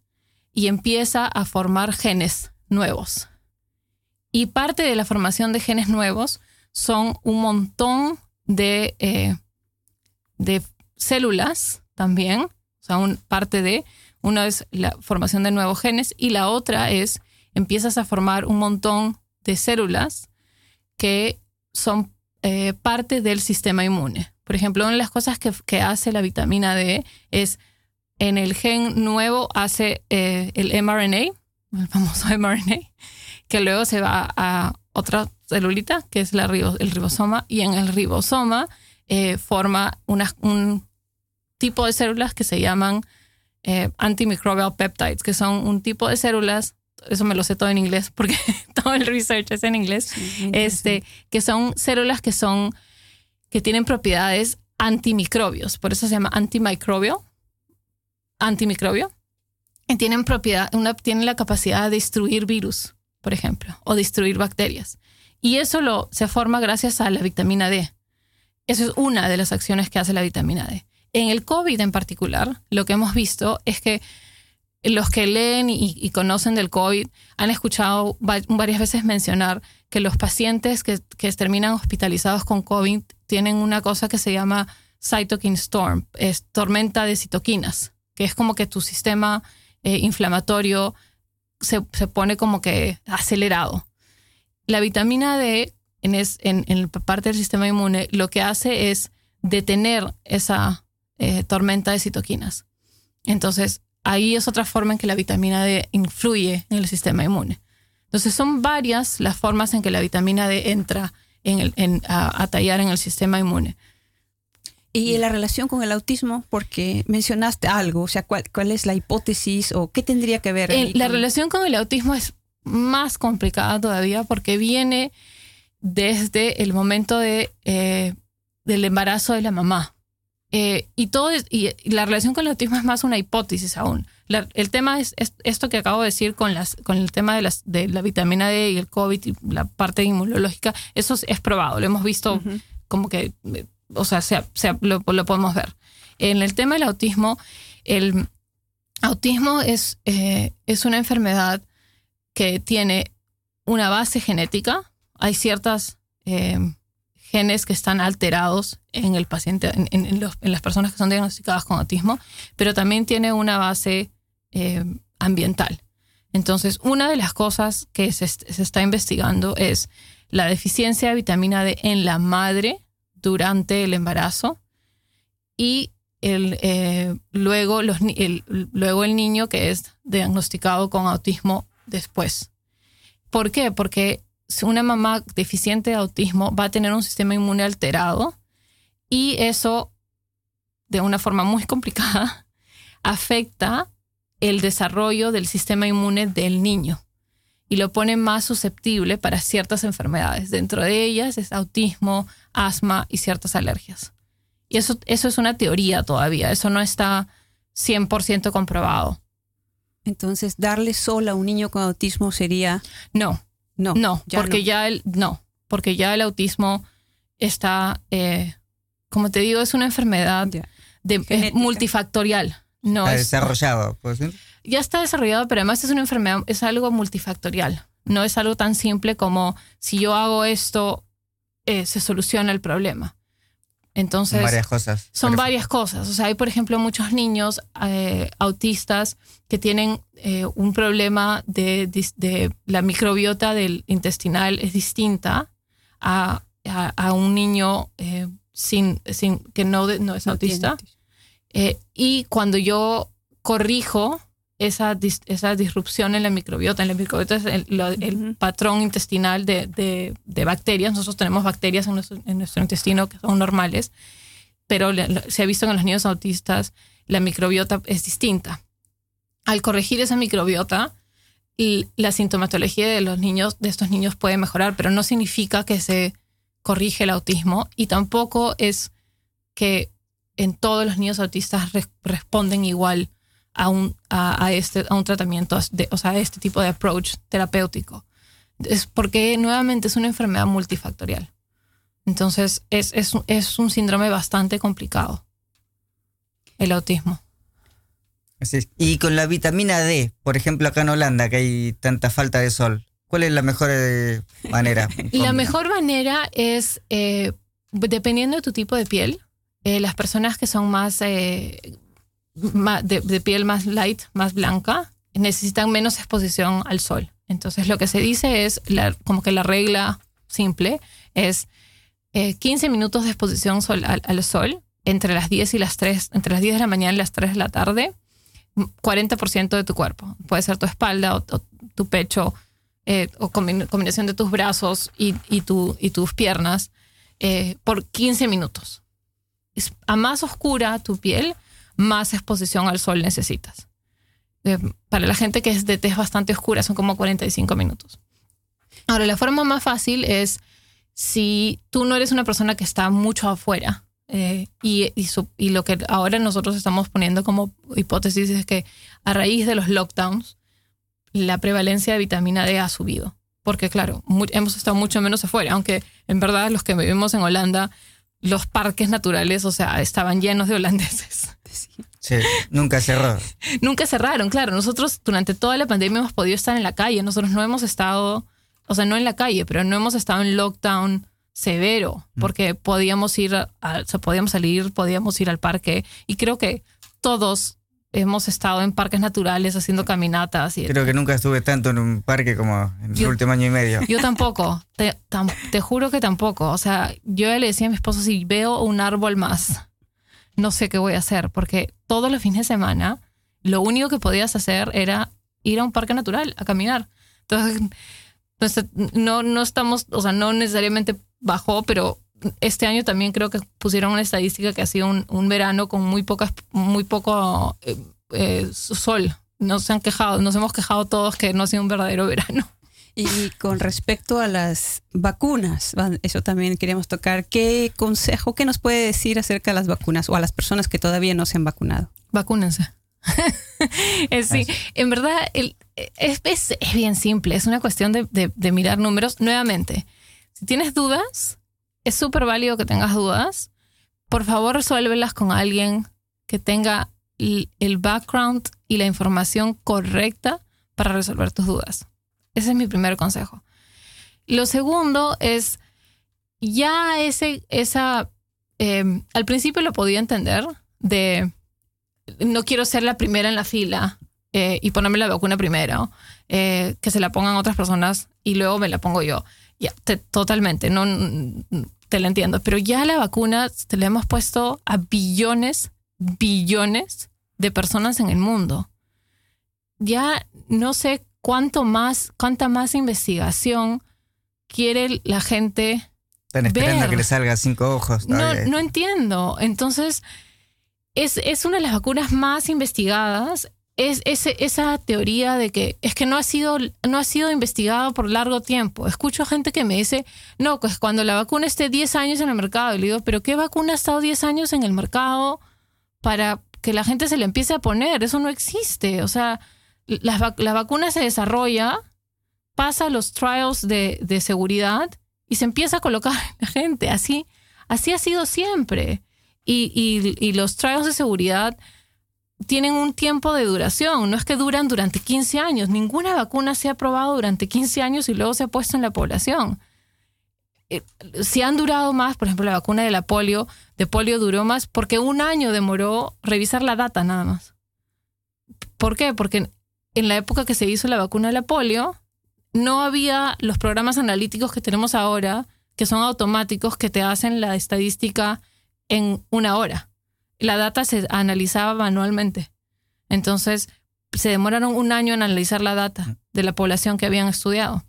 y empieza a formar genes nuevos. Y parte de la formación de genes nuevos son un montón de, eh, de células también, o sea, un, parte de, una es la formación de nuevos genes y la otra es, empiezas a formar un montón de células que son eh, parte del sistema inmune. Por ejemplo, una de las cosas que, hace la vitamina D es en el gen nuevo hace eh, el mRNA, el famoso mRNA, que luego se va a otra celulita, que es el ribosoma, y en el ribosoma eh, forma un tipo de células que se llaman antimicrobial peptides, que son un tipo de células eso me lo sé todo en inglés porque todo el research es en inglés, este, que son células que son, que tienen propiedades antimicrobios, por eso se llama antimicrobio, antimicrobio, y tienen propiedad, una, tienen la capacidad de destruir virus, por ejemplo, o destruir bacterias. Y eso lo, se forma gracias a la vitamina D. Eso es una de las acciones que hace la vitamina D. En el COVID en particular, lo que hemos visto es que los que leen y, conocen del COVID han escuchado varias veces mencionar que los pacientes que, terminan hospitalizados con COVID tienen una cosa que se llama cytokine storm, es tormenta de citoquinas, que es como que tu sistema eh, inflamatorio se, pone como que acelerado. La vitamina D en, en, parte del sistema inmune lo que hace es detener esa eh, tormenta de citoquinas. Entonces, ahí es otra forma en que la vitamina D influye en el sistema inmune. Entonces son varias las formas en que la vitamina D entra en a, tallar en el sistema inmune. Y la relación con el autismo, porque mencionaste algo, o sea, ¿cuál, cuál es la hipótesis o qué tendría que ver? la relación con el autismo es más complicada todavía porque viene desde el momento de, eh, del embarazo de la mamá. Eh, y todo y la relación con el autismo es más una hipótesis aún. el tema es, esto que acabo de decir con, las, con el tema de, las, de la vitamina D y el COVID y la parte inmunológica. Eso es, probado, lo hemos visto como que, o sea, lo, podemos ver. En el tema del autismo, el autismo es, eh, es una enfermedad que tiene una base genética. Hay ciertas... Eh, genes que están alterados en el paciente, en, las personas que son diagnosticadas con autismo, pero también tiene una base eh, ambiental. Entonces, una de las cosas que se, está investigando es la deficiencia de vitamina D en la madre durante el embarazo y el, eh, luego, los, luego el niño que es diagnosticado con autismo después. ¿Por qué? Porque una mamá deficiente de autismo va a tener un sistema inmune alterado y eso, de una forma muy complicada, afecta el desarrollo del sistema inmune del niño y lo pone más susceptible para ciertas enfermedades. Dentro de ellas es autismo, asma y ciertas alergias. Y eso, eso es una teoría todavía, eso no está 100% comprobado. Entonces, darle sol a un niño con autismo sería... No, no, no porque ya el no, porque ya el autismo está, eh, como te digo, es una enfermedad de, multifactorial. No está desarrollado, Ya está desarrollado, pero además es una enfermedad, es algo multifactorial. No es algo tan simple como si yo hago esto, eh, se soluciona el problema. Entonces, son varias cosas. Son varias cosas. O sea, hay, por ejemplo, muchos niños eh, autistas que tienen eh, un problema de, de, la microbiota del intestinal es distinta a, a, un niño eh, sin, sin, que no, no es autista. y cuando yo corrijo esa, esa disrupción en la microbiota. En la microbiota es el, patrón intestinal de, de, bacterias. Nosotros tenemos bacterias en nuestro, en nuestro, intestino que son normales. pero le- le- se ha visto en los niños autistas la microbiota es distinta. Al corregir esa microbiota, y la sintomatología de los niños, de estos niños puede mejorar, pero no significa que se corrige el autismo y tampoco es que en todos los niños autistas res- responden igual a un, a, a este, a un tratamiento, de, o sea, a este tipo de approach terapéutico. Es porque nuevamente es una enfermedad multifactorial. Entonces es, es, un- es un síndrome bastante complicado, el autismo. Así es. Y con la vitamina D, por ejemplo, acá en Holanda, que hay tanta falta de sol, ¿cuál es la mejor eh, manera? La mejor manera es, eh, dependiendo de tu tipo de piel, eh, las personas que son más, de, de piel más light, más blanca, necesitan menos exposición al sol. Entonces lo que se dice es, la- como que la regla simple es eh, 15 minutos de exposición sol- al, al sol entre las 10 y las 3, entre las 10 de la mañana y las 3 de la tarde, 40% de tu cuerpo. Puede ser tu espalda o, o tu pecho eh, o combi- combinación de tus brazos y, y, tu- y tus piernas eh, por 15 minutos. A más oscura tu piel, más exposición al sol necesitas. Eh, para la gente que es de tez bastante oscura, son como 45 minutos. Ahora, la forma más fácil es si tú no eres una persona que está mucho afuera. eh, y, y su- y lo que ahora nosotros estamos poniendo como hipótesis es que a raíz de los lockdowns, la prevalencia de vitamina D ha subido. Porque claro, mu- hemos estado mucho menos afuera, aunque en verdad los que vivimos en Holanda, los parques naturales, o sea, estaban llenos de holandeses. Sí, nunca cerró. Nunca cerraron, claro. Nosotros durante toda la pandemia hemos podido estar en la calle. Nosotros no hemos estado, o sea, no en la calle, pero no hemos estado en lockdown severo, porque podíamos ir, a- o sea, podíamos salir, podíamos ir al parque. Y creo que todos hemos estado en parques naturales haciendo caminatas. Y Creo que nunca estuve tanto en un parque como en el Yo- último año y medio. Yo tampoco, te, tam- te juro que tampoco. O sea, yo le decía a mi esposo, si veo un árbol más, no sé qué voy a hacer, porque todos los fines de semana lo único que podías hacer era ir a un parque natural, a caminar. Entonces, pues, no, no estamos, o sea, no necesariamente bajó, pero este año también creo que pusieron una estadística que ha sido un, un verano con muy pocas, muy poco eh, eh, sol. Nos han quejado, nos hemos quejado todos que no ha sido un verdadero verano. Y con respecto a las vacunas, va- eso también queríamos tocar. ¿Qué consejo, qué nos puede decir acerca de las vacunas o a las personas que todavía no se han vacunado? Vacúnense. Es sí, en verdad el- es, es- es bien simple, es una cuestión de, de- de mirar números. Nuevamente, si tienes dudas, es súper válido que tengas dudas. Por favor, resuélvelas con alguien que tenga el background y la información correcta para resolver tus dudas. Ese es mi primer consejo. Lo segundo es, ya ese, esa, eh, al principio lo podía entender de no quiero ser la primera en la fila eh, y ponerme la vacuna primero, eh, que se la pongan otras personas y luego me la pongo yo. Ya, te- totalmente, no te la entiendo. Pero ya la vacuna te la hemos puesto a billones, billones de personas en el mundo. Ya no sé cuánto más, cuánta más investigación quiere la gente Están esperando Ver. a que le salga cinco ojos. no, no entiendo. Entonces, es, es una de las vacunas más investigadas. Es, ese- esa teoría de que es que no ha sido no ha sido investigada por largo tiempo. Escucho gente que me dice, no, pues cuando la vacuna esté 10 años en el mercado. Y le digo, ¿pero qué vacuna ha estado 10 años en el mercado para que la gente se le empiece a poner? Eso no existe. O sea, la, vac- la vacuna se desarrolla, pasa los trials de, de seguridad y se empieza a colocar la gente. Así, así ha sido siempre. Y, y- y los trials de seguridad tienen un tiempo de duración. No es que duran durante 15 años. Ninguna vacuna se ha probado durante 15 años y luego se ha puesto en la población. Eh, Si han durado más, por ejemplo, la vacuna de la polio, de polio duró más porque un año demoró revisar la data nada más. ¿Por qué? Porque en la época que se hizo la vacuna de la polio, no había los programas analíticos que tenemos ahora, que son automáticos, que te hacen la estadística en una hora. La data se analizaba manualmente. Entonces, se demoraron un año en analizar la data de la población que habían estudiado.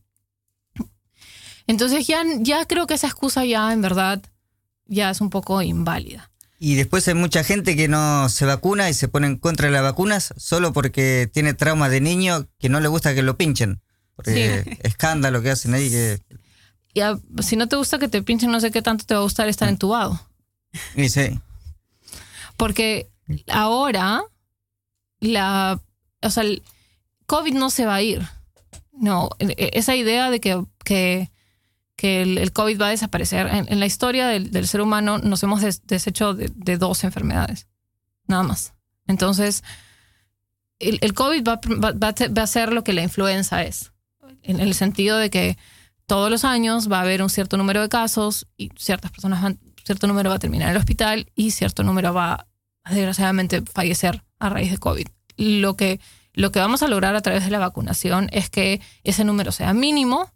Entonces, ya, ya creo que esa excusa ya, en verdad, ya es un poco inválida. Y después hay mucha gente que no se vacuna y se pone en contra de las vacunas solo porque tiene trauma de niño que no le gusta que lo pinchen. Porque escándalo que hacen ahí que... Y a- si no te gusta que te pinchen, no sé qué tanto te va a gustar estar entubado. Y sí. Porque ahora la, o sea, el COVID no se va a ir. No, e- e- esa idea de que, que, que el, el COVID va a desaparecer. En, en la historia del, del ser humano nos hemos des- deshecho de, de dos enfermedades, nada más. Entonces, el, el COVID va, va- va a ser- lo que la influenza es, en el sentido de que todos los años va a haber un cierto número de casos y ciertas personas van, cierto número va a terminar en el hospital y cierto número va a desgraciadamente fallecer a raíz de COVID. Lo que, lo que vamos a lograr a través de la vacunación es que ese número sea mínimo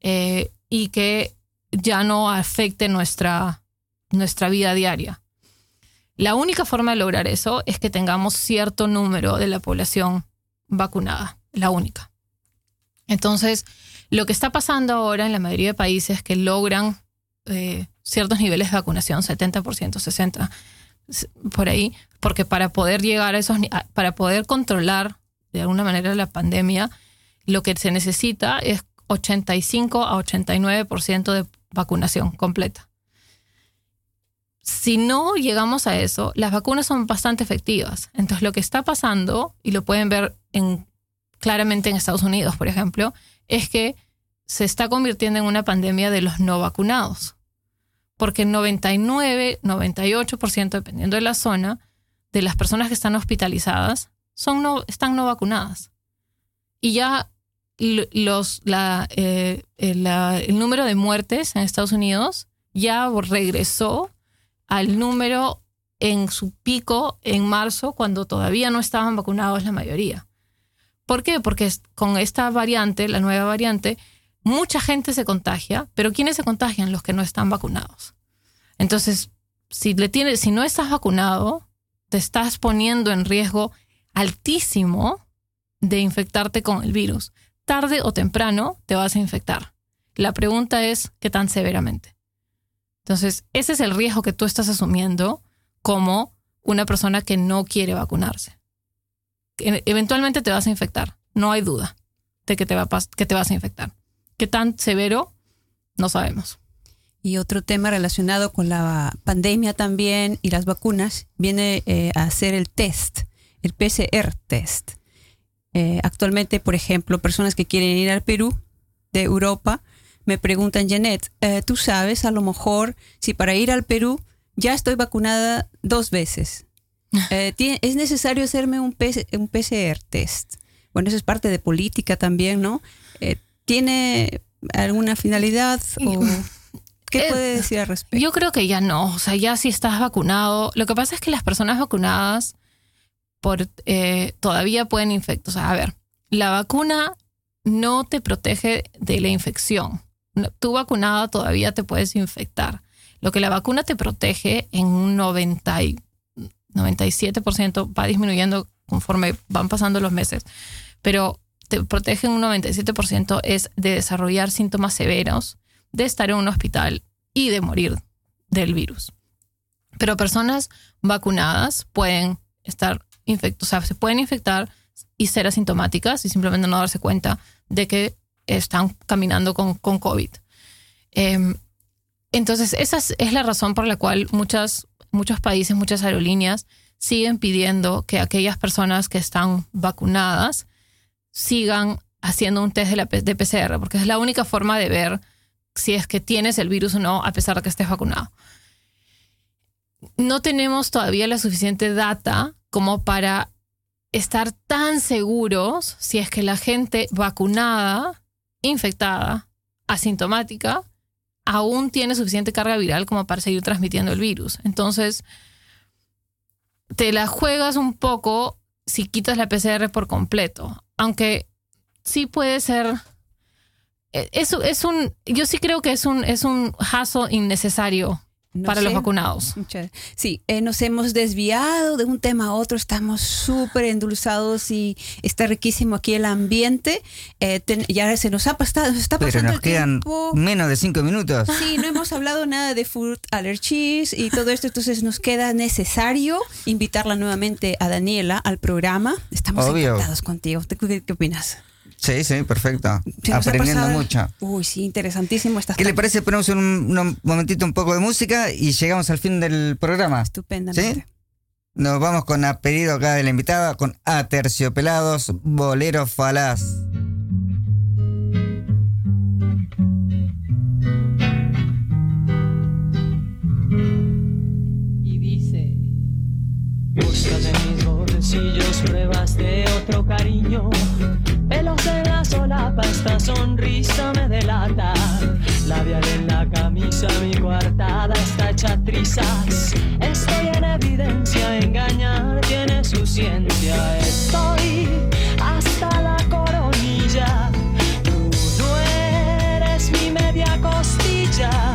eh, y que ya no afecte nuestra, nuestra vida diaria. La única forma de lograr eso es que tengamos cierto número de la población vacunada, la única. Entonces, lo que está pasando ahora en la mayoría de países que logran eh, ciertos niveles de vacunación, 70%, 60%, s- por ahí, porque para poder llegar a esos, para poder controlar de alguna manera la pandemia, lo que se necesita es 85 a 89% de vacunación completa. Si no llegamos a eso, las vacunas son bastante efectivas. Entonces, lo que está pasando, y lo pueden ver en, claramente en Estados Unidos, por ejemplo, es que se está convirtiendo en una pandemia de los no vacunados. Porque 99, 98%, dependiendo de la zona, de las personas que están hospitalizadas son no, están no vacunadas. Y ya los, la, eh, el, la- el número de muertes en Estados Unidos ya regresó al número en su pico en marzo, cuando todavía no estaban vacunados la mayoría. ¿Por qué? Porque con esta variante, la nueva variante, mucha gente se contagia, pero ¿quiénes se contagian? Los que no están vacunados. Entonces, si, le tienes, si no estás vacunado, te estás poniendo en riesgo altísimo de infectarte con el virus. Tarde o temprano te vas a infectar. La pregunta es, ¿qué tan severamente? Entonces, ese es el riesgo que tú estás asumiendo como una persona que no quiere vacunarse. Eventualmente te vas a infectar, no hay duda de que te, va a que te vas a infectar. ¿Qué tan severo? No sabemos. Y otro tema relacionado con la pandemia también y las vacunas viene eh, a hacer el test, el PCR test. Eh, actualmente, por ejemplo, personas que quieren ir al Perú de Europa me preguntan, Janet, eh, ¿tú sabes a lo mejor si para ir al Perú ya estoy vacunada dos veces? Eh, ¿tie- ¿Es necesario hacerme un, PC un PCR test? Bueno, eso es parte de política también, ¿no? Eh, ¿Tiene alguna finalidad? O, ¿Qué puede decir al respecto? Yo creo que ya no, o sea, ya si estás vacunado, lo que pasa es que las personas vacunadas por, eh, todavía pueden infectar. A ver, la vacuna no te protege de la infección. No, Tú vacunada todavía te puedes infectar. Lo que la vacuna te protege en un 90 y- 97% va disminuyendo conforme van pasando los meses, pero te protege en un 97% es de desarrollar síntomas severos, de estar en un hospital y de morir del virus. Pero personas vacunadas pueden estar infectadas, o sea, se pueden infectar y ser asintomáticas y simplemente no darse cuenta de que están caminando con, con COVID. Em, entonces, esa es, la razón por la cual muchas, muchos países, muchas aerolíneas siguen pidiendo que aquellas personas que están vacunadas sigan haciendo un test de, la, de PCR, porque es la única forma de ver si es que tienes el virus o no, a pesar de que estés vacunado. No tenemos todavía la suficiente data como para estar tan seguros si es que la gente vacunada, infectada, asintomática, aún tiene suficiente carga viral como para seguir transmitiendo el virus. Entonces, te la juegas un poco si quitas la PCR por completo. Aunque sí puede ser. eh, Es, es un. Yo sí creo que es un, es un hassle innecesario No para los vacunados. Sí, eh, nos hemos desviado de un tema a otro, estamos súper endulzados y está riquísimo aquí el ambiente. Eh, ten- ya se nos ha pasado, se está Pero pasando nos el quedan tiempo. menos de cinco minutos. Sí, no hemos hablado nada de food allergies y todo esto, entonces nos queda necesario invitarla nuevamente a Daniela al programa. Estamos Obvio. encantados contigo. ¿Tú ¿Qué, qué opinas? Sí, sí, perfecto. Aprendiendo mucho. Uy, sí, interesantísimo. Estás ¿Qué le parece? Ponemos un, un momentito un poco de música y llegamos al fin del programa. Estupendamente. ¿Sí? Nos vamos con a pedido acá de la invitada con Aterciopelados, Bolero Falaz. y dice Busca de mis bolsillos pruebas de otro cariño Pelos en la solapa, esta sonrisa me delata. Labial en la camisa, mi coartada está hecha trizas. Estoy en evidencia, engañar tiene su ciencia. Estoy hasta la coronilla. Tú no eres mi media costilla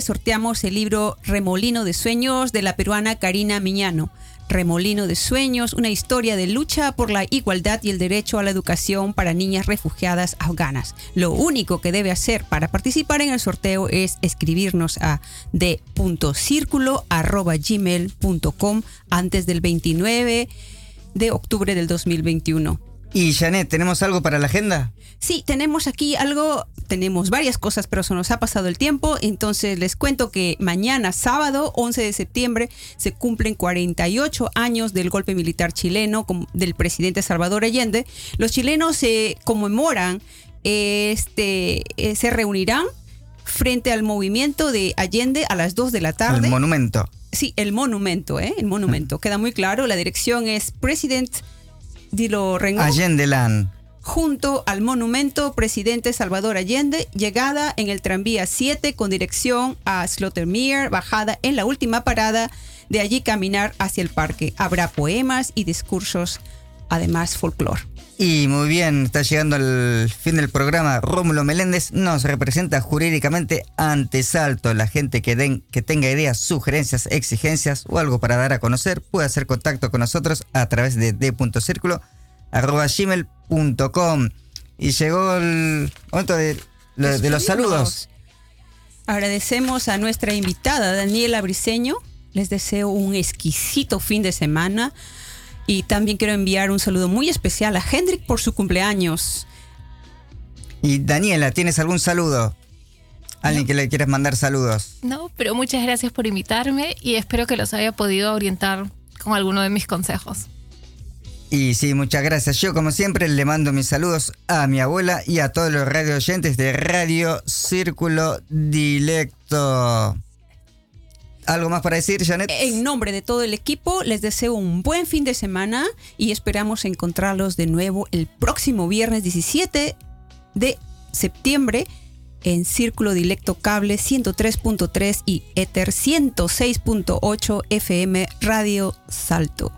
sorteamos el libro Remolino de Sueños de la peruana Karina Miñano. Remolino de Sueños, una historia de lucha por la igualdad y el derecho a la educación para niñas refugiadas afganas. Lo único que debe hacer para participar en el sorteo es escribirnos a d.circulo.gmail.com antes del 29 de octubre del 2021. Y Janet, ¿tenemos algo para la agenda? Sí, tenemos aquí algo, tenemos varias cosas, pero se nos ha pasado el tiempo, entonces les cuento que mañana, sábado 11 de septiembre, se cumplen 48 años del golpe militar chileno del presidente Salvador Allende. Los chilenos se conmemoran, este, eh, se reunirán frente al movimiento de Allende a las 2 de la tarde. El monumento. Sí, el monumento, ¿eh? El monumento. Queda muy claro. La dirección es President Dilo Land. junto al monumento Presidente Salvador Allende, llegada en el tranvía 7 con dirección a Slaughtermeer, bajada en la última parada, de allí caminar hacia el parque. Habrá poemas y discursos, además folclore. Y muy bien, está llegando el fin del programa. Rómulo Meléndez nos representa jurídicamente ante Salto. La gente que, den, que tenga ideas, sugerencias, exigencias o algo para dar a conocer puede hacer contacto con nosotros a través de d.circulo.gmail.com. Y llegó el momento de, de los saludos. Agradecemos a nuestra invitada Daniela Briseño. Les deseo un exquisito fin de semana. Y también quiero enviar un saludo muy especial a Hendrik por su cumpleaños. Y Daniela, ¿tienes algún saludo? ¿Alguien que le quieras mandar saludos? No, pero muchas gracias por invitarme y espero que los haya podido orientar con alguno de mis consejos. Y sí, muchas gracias. Yo, como siempre, le mando mis saludos a mi abuela y a todos los radio oyentes de Radio Círculo Dilecto. ¿Algo más para decir, Janet? En nombre de todo el equipo, les deseo un buen fin de semana y esperamos encontrarlos de nuevo el próximo viernes 17 de septiembre en Círculo Dilecto Cable 103.3 y Ether 106.8 FM Radio Salto.